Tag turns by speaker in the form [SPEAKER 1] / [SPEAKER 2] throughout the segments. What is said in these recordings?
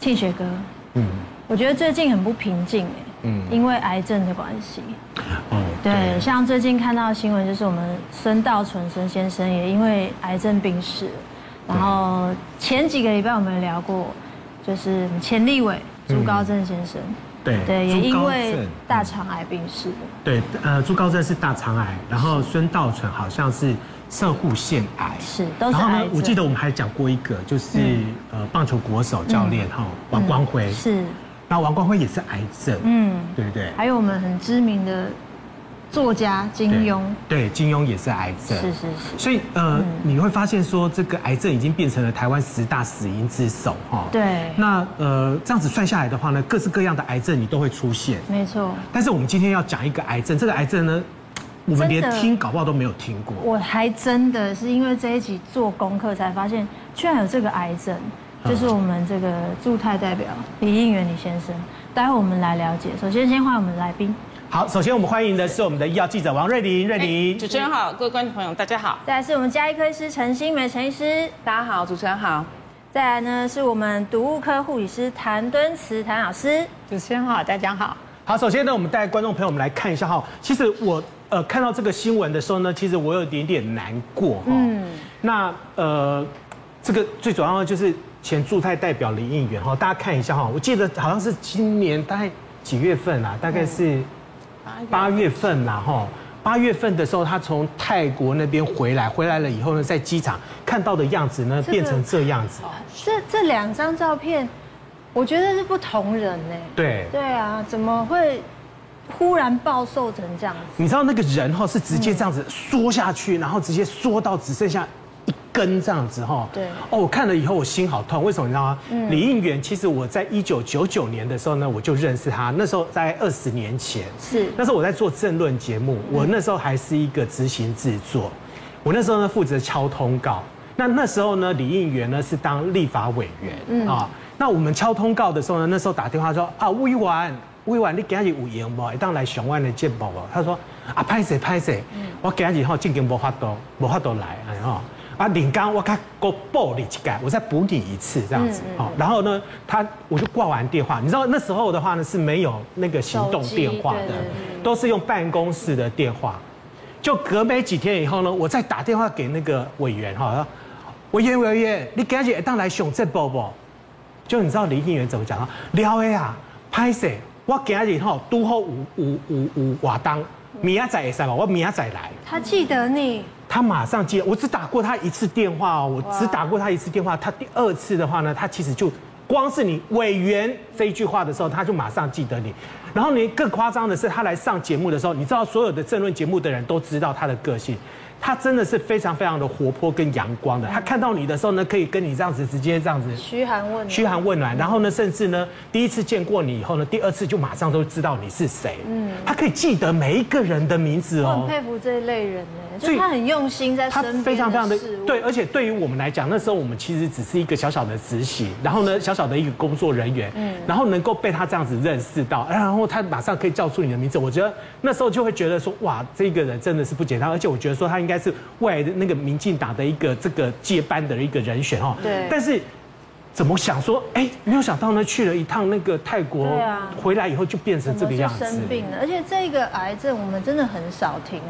[SPEAKER 1] 庆学哥，嗯，我觉得最近很不平静哎，嗯，因为癌症的关系。哦，对，像最近看到新闻，就是我们孙道存孙先生也因为癌症病逝。然后前几个礼拜我们聊过，就是前立委朱高正先生。
[SPEAKER 2] 对
[SPEAKER 1] 对，也因为大肠癌病逝的。
[SPEAKER 2] 对，呃，朱高正是大肠癌，然后孙道存好像是摄护腺癌，
[SPEAKER 1] 是都是。
[SPEAKER 2] 然后呢，我记得我们还讲过一个，就是呃棒球国手教练哈王光辉
[SPEAKER 1] 是，
[SPEAKER 2] 那王光辉也是癌症，嗯，对不对？
[SPEAKER 1] 还有我们很知名的。作家金庸，
[SPEAKER 2] 对，金庸也是癌症，
[SPEAKER 1] 是是是。
[SPEAKER 2] 所以呃，你会发现说，这个癌症已经变成了台湾十大死因之首哈。
[SPEAKER 1] 对。
[SPEAKER 2] 那呃，这样子算下来的话呢，各式各样的癌症你都会出现。
[SPEAKER 1] 没错。
[SPEAKER 2] 但是我们今天要讲一个癌症，这个癌症呢，我们连听搞不好都没有听过。
[SPEAKER 1] 我还真的是因为这一集做功课才发现，居然有这个癌症，就是我们这个驻泰代表李应元李先生。待会我们来了解。首先，先欢迎我们来宾。
[SPEAKER 2] 好，首先我们欢迎的是我们的医药记者王瑞玲，瑞麟。
[SPEAKER 3] 主持人好，各位观众朋友大家好。
[SPEAKER 1] 再来是我们加医科医师陈新梅陈医师，
[SPEAKER 4] 大家好，主持人好。
[SPEAKER 1] 再来呢是我们毒物科护理师谭敦慈谭老师，
[SPEAKER 4] 主持人好，大家好。
[SPEAKER 2] 好，首先呢我们带观众朋友们来看一下哈，其实我呃看到这个新闻的时候呢，其实我有点点难过哈。嗯。那呃这个最主要的就是前驻泰代表林应元哈，大家看一下哈，我记得好像是今年大概几月份啊？大概是。嗯八月份呐，哈，八月份的时候，他从泰国那边回来，回来了以后呢，在机场看到的样子呢，变成这样子。
[SPEAKER 1] 这这两张照片，我觉得是不同人呢。
[SPEAKER 2] 对。
[SPEAKER 1] 对啊，怎么会忽然暴瘦成这样子？
[SPEAKER 2] 你知道那个人哈，是直接这样子缩下去，然后直接缩到只剩下。一根这样子哈，
[SPEAKER 1] 对。
[SPEAKER 2] 哦，我看了以后我心好痛，为什么你知道吗？嗯，李应元其实我在一九九九年的时候呢，我就认识他，那时候在二十年前，
[SPEAKER 1] 是。
[SPEAKER 2] 那时候我在做政论节目，我那时候还是一个执行制作，我那时候呢负责敲通告，那那时候呢李应元呢是当立法委员，嗯。啊，那我们敲通告的时候呢，那时候打电话说啊委员委员你今日有闲不？一当来上万的节目不？他说啊拍谢拍谢，我今日吼正经无法度无法度来哎哈。啊，领刚我看过报你一改，我再补你一次这样子，好，然后呢，他我就挂完电话，你知道那时候的话呢是没有那个行动电话的，都是用办公室的电话，就隔没几天以后呢，我再打电话给那个委员哈，委员委员，你赶紧当来上这报不？就你知道李应元怎么讲啊？聊哎呀，拍摄我赶紧哈都好五五五五瓦当，明仔载三吧，我明仔载来。
[SPEAKER 1] 他记得你。
[SPEAKER 2] 他马上接，我只打过他一次电话哦，我只打过他一次电话。他第二次的话呢，他其实就光是你委员这一句话的时候，他就马上记得你。然后你更夸张的是，他来上节目的时候，你知道所有的政论节目的人都知道他的个性。他真的是非常非常的活泼跟阳光的。他看到你的时候呢，可以跟你这样子直接这样子
[SPEAKER 1] 嘘寒问暖，
[SPEAKER 2] 嘘寒问暖。然后呢，甚至呢，第一次见过你以后呢，第二次就马上都知道你是谁。嗯，他可以记得每一个人的名字哦。
[SPEAKER 1] 我很佩服这一类人呢，所以他很用心在身边。他
[SPEAKER 2] 非常非常的对，而且对于我们来讲，那时候我们其实只是一个小小的执行，然后呢，小小的一个工作人员。嗯，然后能够被他这样子认识到，然后他马上可以叫出你的名字，我觉得那时候就会觉得说，哇，这个人真的是不简单。而且我觉得说他应该是未来的那个民进党的一个这个接班的一个人选哦。
[SPEAKER 1] 对。
[SPEAKER 2] 但是怎么想说，哎，没有想到呢，去了一趟那个泰国，回来以后就变成这个样子。
[SPEAKER 1] 生病了，而且这个癌症我们真的很少听。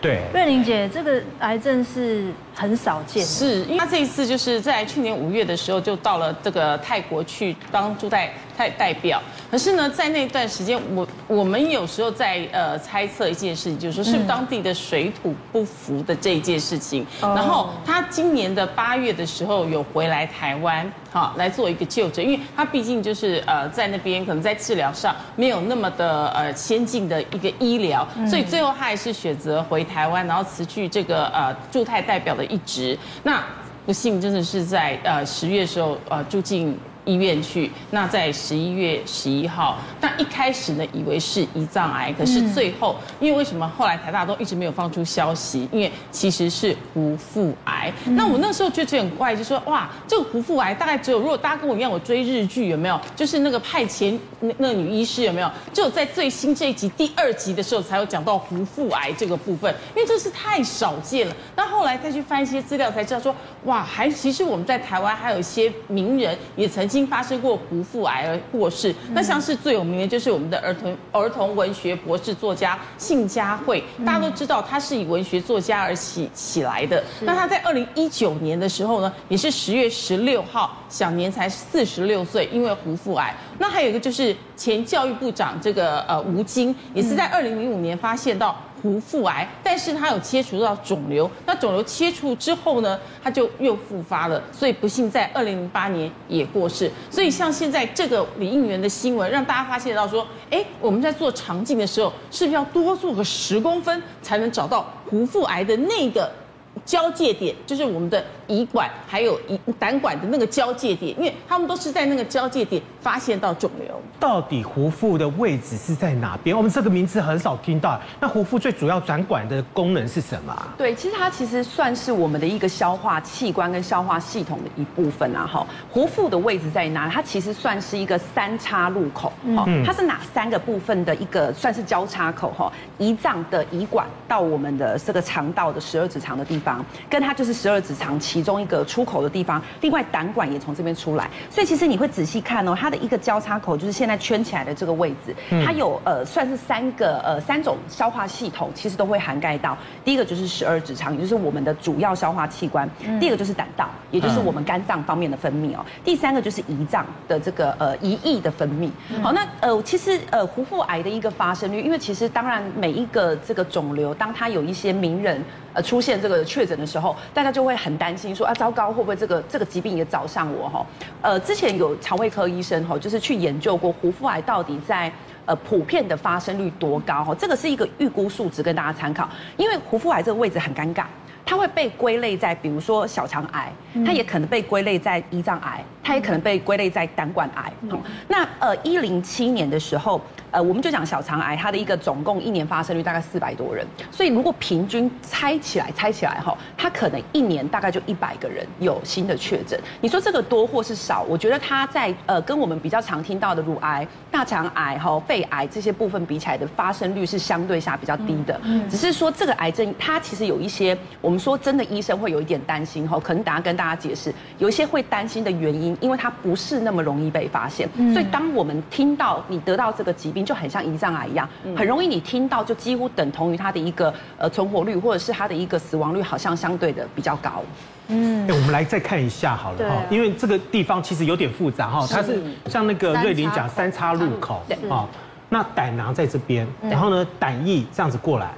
[SPEAKER 2] 对。
[SPEAKER 1] 瑞玲姐，这个癌症是很少见的。
[SPEAKER 3] 是，因为他这一次就是在去年五月的时候就到了这个泰国去当驻泰泰代表。可是呢，在那段时间，我我们有时候在呃猜测一件事情，就是说是当地的水土不服的这一件事情。然后他今年的八月的时候有回来台湾，好来做一个就诊，因为他毕竟就是呃在那边可能在治疗上没有那么的呃先进的一个医疗，所以最后他还是选择回台湾，然后辞去这个呃驻泰代表的一职。那不幸真的是在呃十月的时候呃住进。医院去，那在十一月十一号，那一开始呢，以为是胰脏癌，可是最后，因为为什么后来台大都一直没有放出消息？因为其实是壶腹癌。那我那时候就觉得很怪，就说哇，这个壶腹癌大概只有，如果大家跟我一样，我追日剧有没有？就是那个派遣那那个女医师有没有？只有在最新这一集第二集的时候才有讲到壶腹癌这个部分，因为这是太少见了。那后来再去翻一些资料才知道说，哇，还其实我们在台湾还有一些名人也曾经。经发生过胡腹癌而过世。那像是最有名的就是我们的儿童儿童文学博士作家信佳慧，大家都知道他是以文学作家而起起来的。那他在二零一九年的时候呢，也是十月十六号，享年才四十六岁，因为胡腹癌。那还有一个就是前教育部长这个呃吴京，也是在二零零五年发现到。胡腹癌，但是他有切除到肿瘤，那肿瘤切除之后呢，他就又复发了，所以不幸在二零零八年也过世。所以像现在这个李应元的新闻，让大家发现到说，哎，我们在做肠镜的时候，是不是要多做个十公分，才能找到胡腹癌的那个？交界点就是我们的胰管还有胰胆管的那个交界点，因为他们都是在那个交界点发现到肿瘤。
[SPEAKER 2] 到底胡腹的位置是在哪边？我们这个名字很少听到。那胡腹最主要转管的功能是什么？
[SPEAKER 4] 对，其实它其实算是我们的一个消化器官跟消化系统的一部分啊。哈，胡腹的位置在哪？它其实算是一个三叉路口。嗯，它是哪三个部分的一个算是交叉口？哈，胰脏的胰管到我们的这个肠道的十二指肠的地方。跟它就是十二指肠其中一个出口的地方，另外胆管也从这边出来，所以其实你会仔细看哦，它的一个交叉口就是现在圈起来的这个位置，它有呃算是三个呃三种消化系统，其实都会涵盖到。第一个就是十二指肠，也就是我们的主要消化器官；第二个就是胆道，也就是我们肝脏方面的分泌哦；第三个就是胰脏的这个呃胰液的分泌。好，那呃其实呃胡腹癌的一个发生率，因为其实当然每一个这个肿瘤，当它有一些名人。呃，出现这个确诊的时候，大家就会很担心说啊，糟糕，会不会这个这个疾病也找上我哈？呃，之前有肠胃科医生哈，就是去研究过胡腹癌到底在呃普遍的发生率多高哈？这个是一个预估数值，跟大家参考，因为胡腹癌这个位置很尴尬。它会被归类在，比如说小肠癌，它也可能被归类在胰脏癌，它也可能被归类在胆管癌。嗯、那呃，一零七年的时候，呃，我们就讲小肠癌，它的一个总共一年发生率大概四百多人，所以如果平均猜起来，猜起来哈，它可能一年大概就一百个人有新的确诊。你说这个多或是少？我觉得它在呃跟我们比较常听到的乳癌、大肠癌哈、肺癌这些部分比起来的发生率是相对下比较低的。嗯，只是说这个癌症它其实有一些我。我们说真的，医生会有一点担心哈，可能等下跟大家解释，有一些会担心的原因，因为它不是那么容易被发现，所以当我们听到你得到这个疾病，就很像胰脏癌一样，很容易你听到就几乎等同于它的一个呃存活率，或者是它的一个死亡率，好像相对的比较高。
[SPEAKER 2] 嗯，哎我们来再看一下好了哈，因为这个地方其实有点复杂哈，它是像那个瑞林讲三叉路口啊，那胆囊在这边，然后呢胆液这样子过来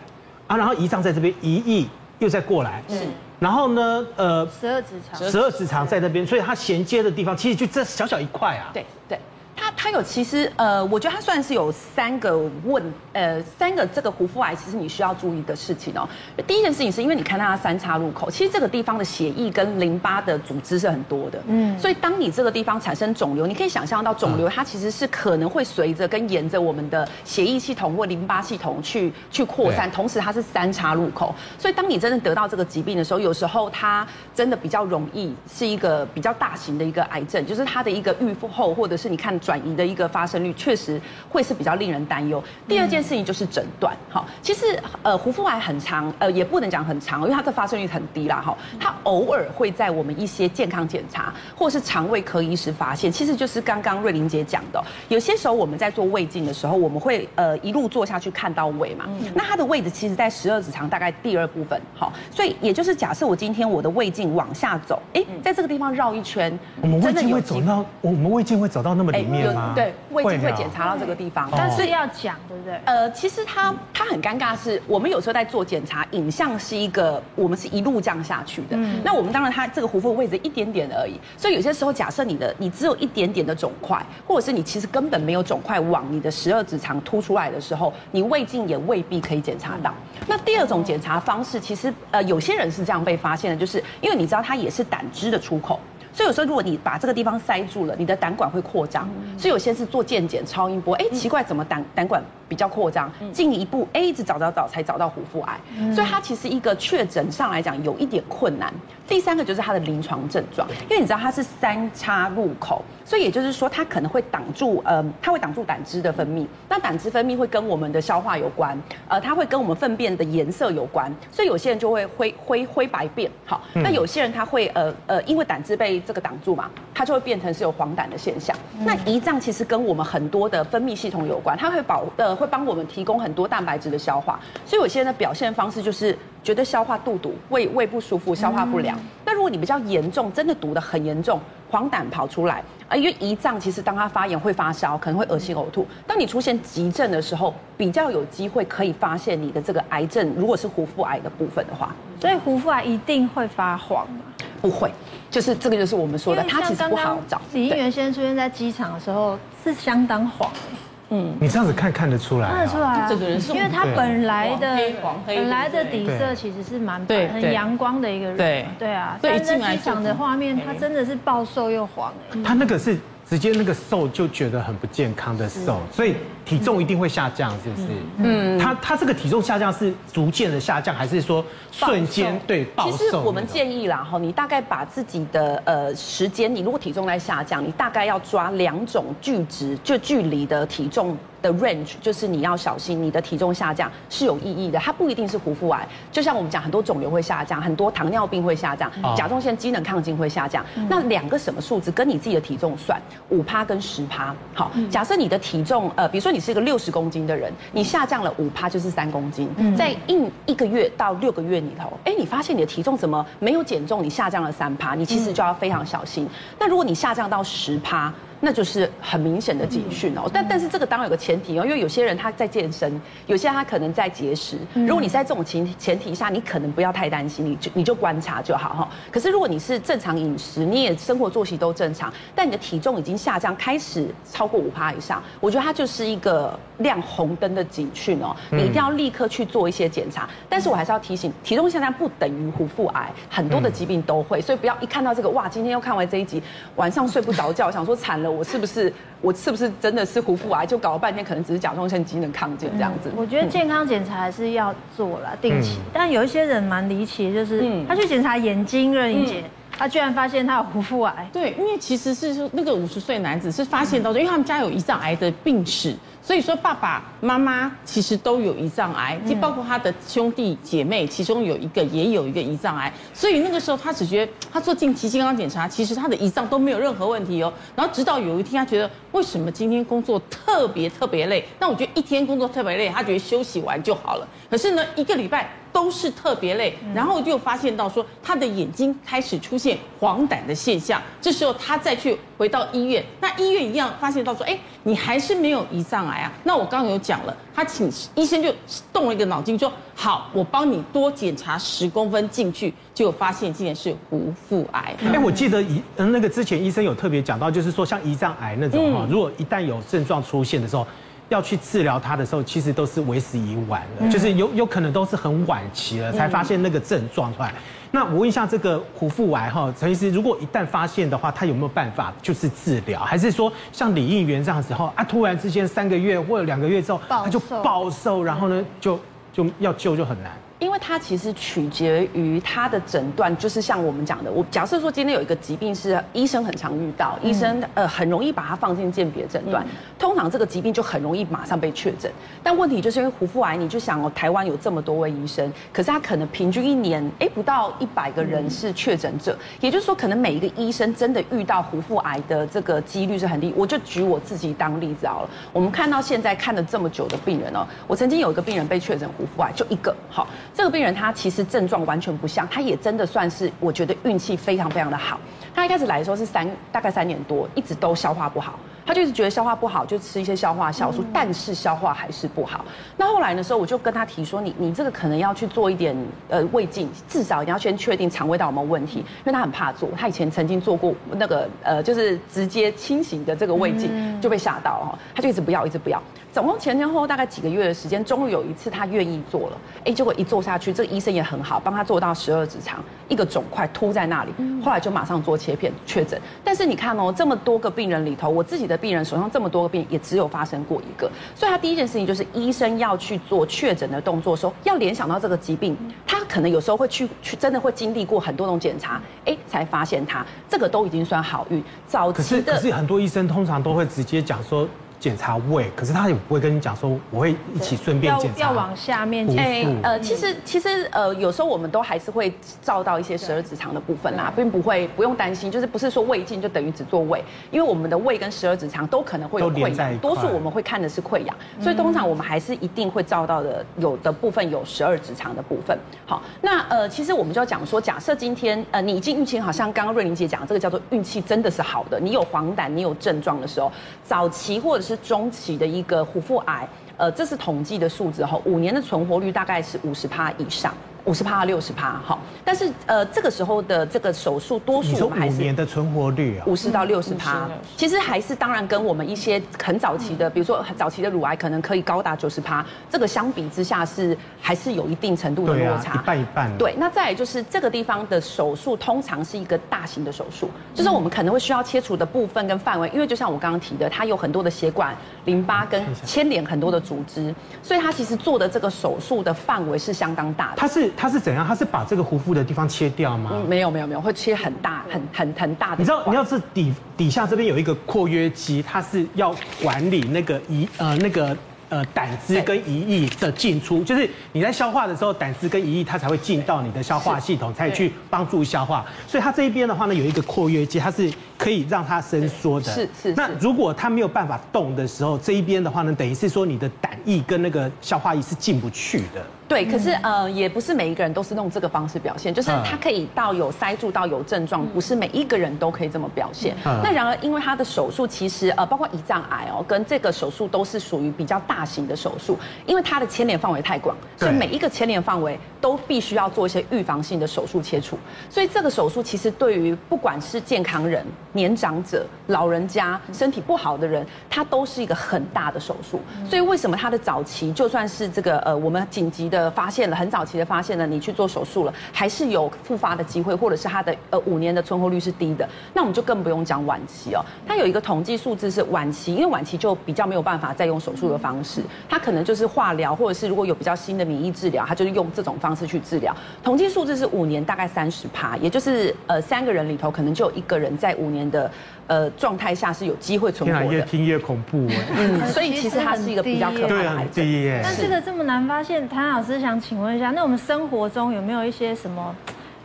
[SPEAKER 2] 啊，然后胰脏在这边，胰液。又再过来，是，然后呢，呃，
[SPEAKER 1] 十二指肠，
[SPEAKER 2] 十二指肠在那边，所以它衔接的地方其实就这小小一块啊。
[SPEAKER 4] 对对。它它有其实呃，我觉得它算是有三个问呃三个这个胡腹癌，其实你需要注意的事情哦。第一件事情是因为你看它三叉路口，其实这个地方的血液跟淋巴的组织是很多的，嗯，所以当你这个地方产生肿瘤，你可以想象到肿瘤它其实是可能会随着跟沿着我们的血液系统或淋巴系统去去扩散，同时它是三叉路口，所以当你真正得到这个疾病的时候，有时候它真的比较容易是一个比较大型的一个癌症，就是它的一个预后或者是你看。转移的一个发生率确实会是比较令人担忧。第二件事情就是诊断，哈，其实呃胡腹癌很长，呃也不能讲很长，因为它的发生率很低啦，哈，它偶尔会在我们一些健康检查或是肠胃科医师发现，其实就是刚刚瑞玲姐讲的，有些时候我们在做胃镜的时候，我们会呃一路做下去看到胃嘛，那它的位置其实在十二指肠大概第二部分，好，所以也就是假设我今天我的胃镜往下走，哎，在这个地方绕一圈，
[SPEAKER 2] 我们胃镜会走到，我们胃镜会走到那么里面。
[SPEAKER 4] 对，胃镜会检查到这个地方，
[SPEAKER 1] 但是要讲，对不对？
[SPEAKER 4] 呃，其实它它很尴尬，是我们有时候在做检查，影像是一个，我们是一路这样下去的。嗯，那我们当然它这个壶腹位置一点点而已，所以有些时候假设你的你只有一点点的肿块，或者是你其实根本没有肿块往你的十二指肠凸出来的时候，你胃镜也未必可以检查到。那第二种检查方式，其实呃有些人是这样被发现的，就是因为你知道它也是胆汁的出口。所以有时候，如果你把这个地方塞住了，你的胆管会扩张。所以有些是做健检、超音波，哎，奇怪，怎么胆胆管比较扩张？进一步，哎，一直找找找，才找到胡腹癌。所以它其实一个确诊上来讲有一点困难。第三个就是它的临床症状，因为你知道它是三叉路口，所以也就是说它可能会挡住，呃，它会挡住胆汁的分泌。那胆汁分泌会跟我们的消化有关，呃，它会跟我们粪便的颜色有关。所以有些人就会灰灰灰白便。好，那有些人他会呃呃，因为胆汁被这个挡住嘛，它就会变成是有黄疸的现象。那胰脏其实跟我们很多的分泌系统有关，它会保呃会帮我们提供很多蛋白质的消化。所以有些人的表现方式就是觉得消化肚堵、胃胃不舒服、消化不良。那如果你比较严重，真的堵得很严重，黄疸跑出来啊，因为胰脏其实当它发炎会发烧，可能会恶心呕吐。当你出现急症的时候，比较有机会可以发现你的这个癌症，如果是胡腹癌的部分的话，
[SPEAKER 1] 所以胡腹癌一定会发黄吗？
[SPEAKER 4] 不会，就是这个就是我们说的，他其实不好找。
[SPEAKER 1] 李应元先生出现在机场的时候是相当黄哎。
[SPEAKER 2] 嗯，你这样子看看得出来，
[SPEAKER 1] 看得出来，
[SPEAKER 3] 这个人是，
[SPEAKER 1] 因为他本来的本来的底色其实是蛮白，很阳光的一个人，对。对啊，所以在机场的画面，他真的是暴瘦又黄哎，
[SPEAKER 2] 他那个是。直接那个瘦就觉得很不健康的瘦，所以体重一定会下降，是不是？嗯，他他这个体重下降是逐渐的下降，还是说瞬间对暴瘦？
[SPEAKER 4] 其实我们建议啦，哈，你大概把自己的呃时间，你如果体重在下降，你大概要抓两种距值，就距离的体重。的 range 就是你要小心，你的体重下降是有意义的，它不一定是胡腹癌。就像我们讲，很多肿瘤会下降，很多糖尿病会下降，甲状腺机能亢进会下降。那两个什么数字跟你自己的体重算，五趴跟十趴。好，假设你的体重呃，比如说你是一个六十公斤的人，你下降了五趴就是三公斤，在一一个月到六个月里头，哎，你发现你的体重怎么没有减重，你下降了三趴，你其实就要非常小心。那如果你下降到十趴，那就是很明显的警讯哦，但但是这个当然有个前提哦，因为有些人他在健身，有些人他可能在节食。如果你在这种前前提下，你可能不要太担心，你就你就观察就好哈。可是如果你是正常饮食，你也生活作息都正常，但你的体重已经下降，开始超过五趴以上，我觉得它就是一个亮红灯的警讯哦，你一定要立刻去做一些检查。但是我还是要提醒，体重下降不等于胡腹癌，很多的疾病都会，所以不要一看到这个哇，今天又看完这一集，晚上睡不着觉，想说惨了。我是不是我是不是真的是胡腹癌？就搞了半天，可能只是甲状腺机能亢进这样子。
[SPEAKER 1] 我觉得健康检查还是要做了，定期。但有一些人蛮离奇，就是他去检查眼睛，任盈洁，他居然发现他有胡腹癌。
[SPEAKER 3] 对，因为其实是说那个五十岁男子是发现到，因为他们家有胰脏癌的病史。所以说，爸爸妈妈其实都有胰脏癌，就包括他的兄弟姐妹，其中有一个也有一个胰脏癌。所以那个时候，他只觉得他做定期健康检查，其实他的胰脏都没有任何问题哦。然后直到有一天，他觉得为什么今天工作特别特别累？那我觉得一天工作特别累，他觉得休息完就好了。可是呢，一个礼拜都是特别累，然后就发现到说他的眼睛开始出现黄疸的现象。这时候他再去回到医院，那医院一样发现到说，哎，你还是没有胰脏癌。啊，那我刚刚有讲了，他请医生就动了一个脑筋，说好，我帮你多检查十公分进去，结果发现竟然是无腹癌。
[SPEAKER 2] 哎，我记得胰那个之前医生有特别讲到，就是说像胰脏癌那种哈，如果一旦有症状出现的时候，要去治疗它的时候，其实都是为时已晚了，就是有有可能都是很晚期了才发现那个症状出来。那我问一下，这个胡腹癌哈，陈医师，如果一旦发现的话，他有没有办法就是治疗，还是说像李应元这样子哈啊，突然之间三个月或者两个月之后他就暴瘦，然后呢就就要救就很难。
[SPEAKER 4] 因为它其实取决于它的诊断，就是像我们讲的，我假设说今天有一个疾病是医生很常遇到，医生呃很容易把它放进鉴别诊断，通常这个疾病就很容易马上被确诊。但问题就是因为胡腹癌，你就想哦，台湾有这么多位医生，可是他可能平均一年哎不到一百个人是确诊者，也就是说可能每一个医生真的遇到胡腹癌的这个几率是很低。我就举我自己当例子好了，我们看到现在看了这么久的病人哦，我曾经有一个病人被确诊胡腹癌，就一个好。这个病人他其实症状完全不像，他也真的算是我觉得运气非常非常的好。他一开始来的时候是三大概三年多，一直都消化不好，他就一直觉得消化不好，就吃一些消化酵素，但是消化还是不好。那后来的时候，我就跟他提说，你你这个可能要去做一点呃胃镜，至少你要先确定肠胃道有没有问题，因为他很怕做，他以前曾经做过那个呃就是直接清醒的这个胃镜，就被吓到哈，他就一直不要，一直不要。总共前前后后大概几个月的时间，终于有一次他愿意做了，哎，结果一做下去，这个医生也很好，帮他做到十二指肠，一个肿块凸在那里，后来就马上做切片确诊。但是你看哦，这么多个病人里头，我自己的病人手上这么多个病人，也只有发生过一个。所以他第一件事情就是医生要去做确诊的动作的时候，要联想到这个疾病，他可能有时候会去去真的会经历过很多种检查，哎，才发现他这个都已经算好运。早期的
[SPEAKER 2] 可是可是很多医生通常都会直接讲说。检查胃，可是他也不会跟你讲说我会一起顺便检查。
[SPEAKER 1] 要往下面。
[SPEAKER 4] 哎，呃，其实其实呃，有时候我们都还是会照到一些十二指肠的部分啦，并不会不用担心，就是不是说胃镜就等于只做胃，因为我们的胃跟十二指肠都可能会有溃疡，多数我们会看的是溃疡，所以通常我们还是一定会照到的，有的部分有十二指肠的部分。好，那呃，其实我们就要讲说，假设今天呃你已经运气好像刚刚瑞玲姐讲，这个叫做运气真的是好的，你有黄疸，你有症状的时候，早期或者是中期的一个虎腹癌，呃，这是统计的数字哈，五年的存活率大概是五十趴以上。五十趴、六十趴，好，但是呃，这个时候的这个手术，多数我们还是五
[SPEAKER 2] 年的存活率啊，
[SPEAKER 4] 五十到六十趴，其实还是当然跟我们一些很早期的，比如说很早期的乳癌，可能可以高达九十趴，这个相比之下是还是有一定程度的落差，
[SPEAKER 2] 一半一半。
[SPEAKER 4] 对，那再来就是这个地方的手术，通常是一个大型的手术，就是我们可能会需要切除的部分跟范围，因为就像我刚刚提的，它有很多的血管、淋巴跟牵连很多的组织，所以它其实做的这个手术的范围是相当大的。
[SPEAKER 2] 它是。它是怎样？它是把这个胡腹的地方切掉吗？
[SPEAKER 4] 嗯，没有没有没有，会切很大很很很大的。
[SPEAKER 2] 你知道，你要是底底下这边有一个括约肌，它是要管理那个胰呃那个。呃，胆汁跟胰液的进出，就是你在消化的时候，胆汁跟胰液它才会进到你的消化系统，才去帮助消化。所以它这一边的话呢，有一个括约肌，它是可以让它伸缩的。
[SPEAKER 4] 是是。
[SPEAKER 2] 那如果它没有办法动的时候，这一边的话呢，等于是说你的胆液跟那个消化液是进不去的。
[SPEAKER 4] 对，可是呃，也不是每一个人都是用这个方式表现，就是它可以到有塞住到有症状，不是每一个人都可以这么表现。那然而，因为他的手术其实呃，包括胰脏癌哦，跟这个手术都是属于比较大型的手术，因为它的牵连范围太广，所以每一个牵连范围都必须要做一些预防性的手术切除。所以这个手术其实对于不管是健康人、年长者、老人家、身体不好的人，它都是一个很大的手术。所以为什么它的早期就算是这个呃，我们紧急的发现了，很早期的发现了，你去做手术了，还是有复发的机会，或者是它的呃五年的存活率是低的，那我们就更不用讲晚期哦。它有一个统计数字是晚期，因为晚期就比较没有办法再用手术的方式。他可能就是化疗，或者是如果有比较新的免疫治疗，他就是用这种方式去治疗。统计数字是五年大概三十趴，也就是呃三个人里头可能就有一个人在五年的呃状态下是有机会存活的。
[SPEAKER 2] 越听越恐怖哎。
[SPEAKER 4] 嗯，所以其实它是一个比较可怕的癌症。
[SPEAKER 1] 但这个这么难发现，谭老师想请问一下，那我们生活中有没有一些什么？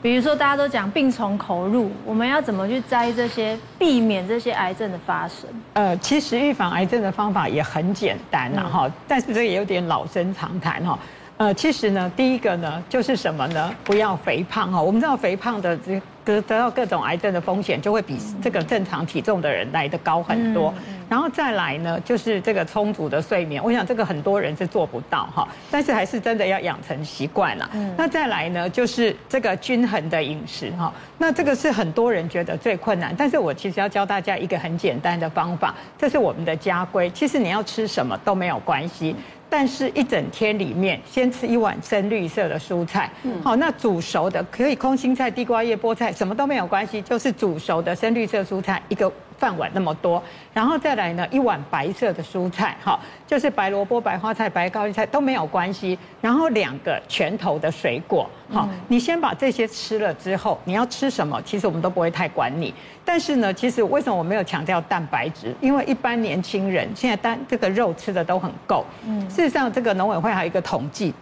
[SPEAKER 1] 比如说，大家都讲病从口入，我们要怎么去摘这些，避免这些癌症的发生？
[SPEAKER 5] 呃，其实预防癌症的方法也很简单呐，哈，但是这个也有点老生常谈哈。呃，其实呢，第一个呢，就是什么呢？不要肥胖哈。我们知道肥胖的这得得到各种癌症的风险，就会比这个正常体重的人来的高很多。然后再来呢，就是这个充足的睡眠。我想这个很多人是做不到哈，但是还是真的要养成习惯了。那再来呢，就是这个均衡的饮食哈。那这个是很多人觉得最困难，但是我其实要教大家一个很简单的方法，这是我们的家规。其实你要吃什么都没有关系。但是，一整天里面，先吃一碗深绿色的蔬菜。好，那煮熟的可以空心菜、地瓜叶、菠菜，什么都没有关系，就是煮熟的深绿色蔬菜一个饭碗那么多。然后再来呢，一碗白色的蔬菜，哈，就是白萝卜、白花菜、白高丽菜都没有关系。然后两个拳头的水果，好，你先把这些吃了之后，你要吃什么？其实我们都不会太管你。但是呢，其实为什么我没有强调蛋白质？因为一般年轻人现在单这个肉吃的都很够。嗯，事实上，这个农委会还有一个统计。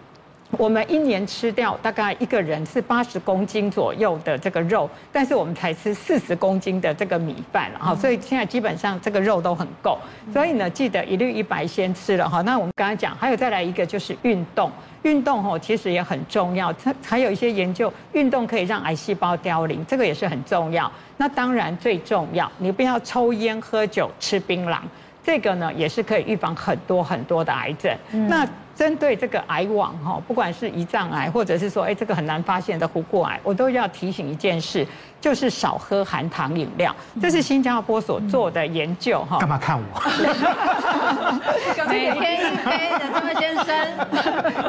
[SPEAKER 5] 我们一年吃掉大概一个人是八十公斤左右的这个肉，但是我们才吃四十公斤的这个米饭了哈，所以现在基本上这个肉都很够，所以呢，记得一绿一白先吃了哈。那我们刚才讲，还有再来一个就是运动，运动哈其实也很重要，它还有一些研究，运动可以让癌细胞凋零，这个也是很重要。那当然最重要，你不要抽烟、喝酒、吃槟榔，这个呢也是可以预防很多很多的癌症。那针对这个癌网哈，不管是胰脏癌，或者是说哎这个很难发现的虎腹癌，我都要提醒一件事，就是少喝含糖饮料。这是新加坡所做的研究哈。
[SPEAKER 2] 干嘛看我？
[SPEAKER 1] 每天一杯的这位先生。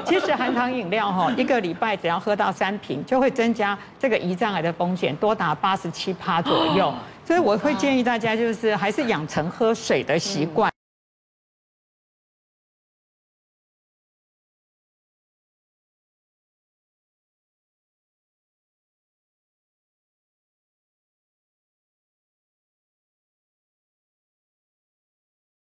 [SPEAKER 5] 其实含糖饮料哈，一个礼拜只要喝到三瓶，就会增加这个胰脏癌的风险多达八十七趴左右。所以我会建议大家就是还是养成喝水的习惯。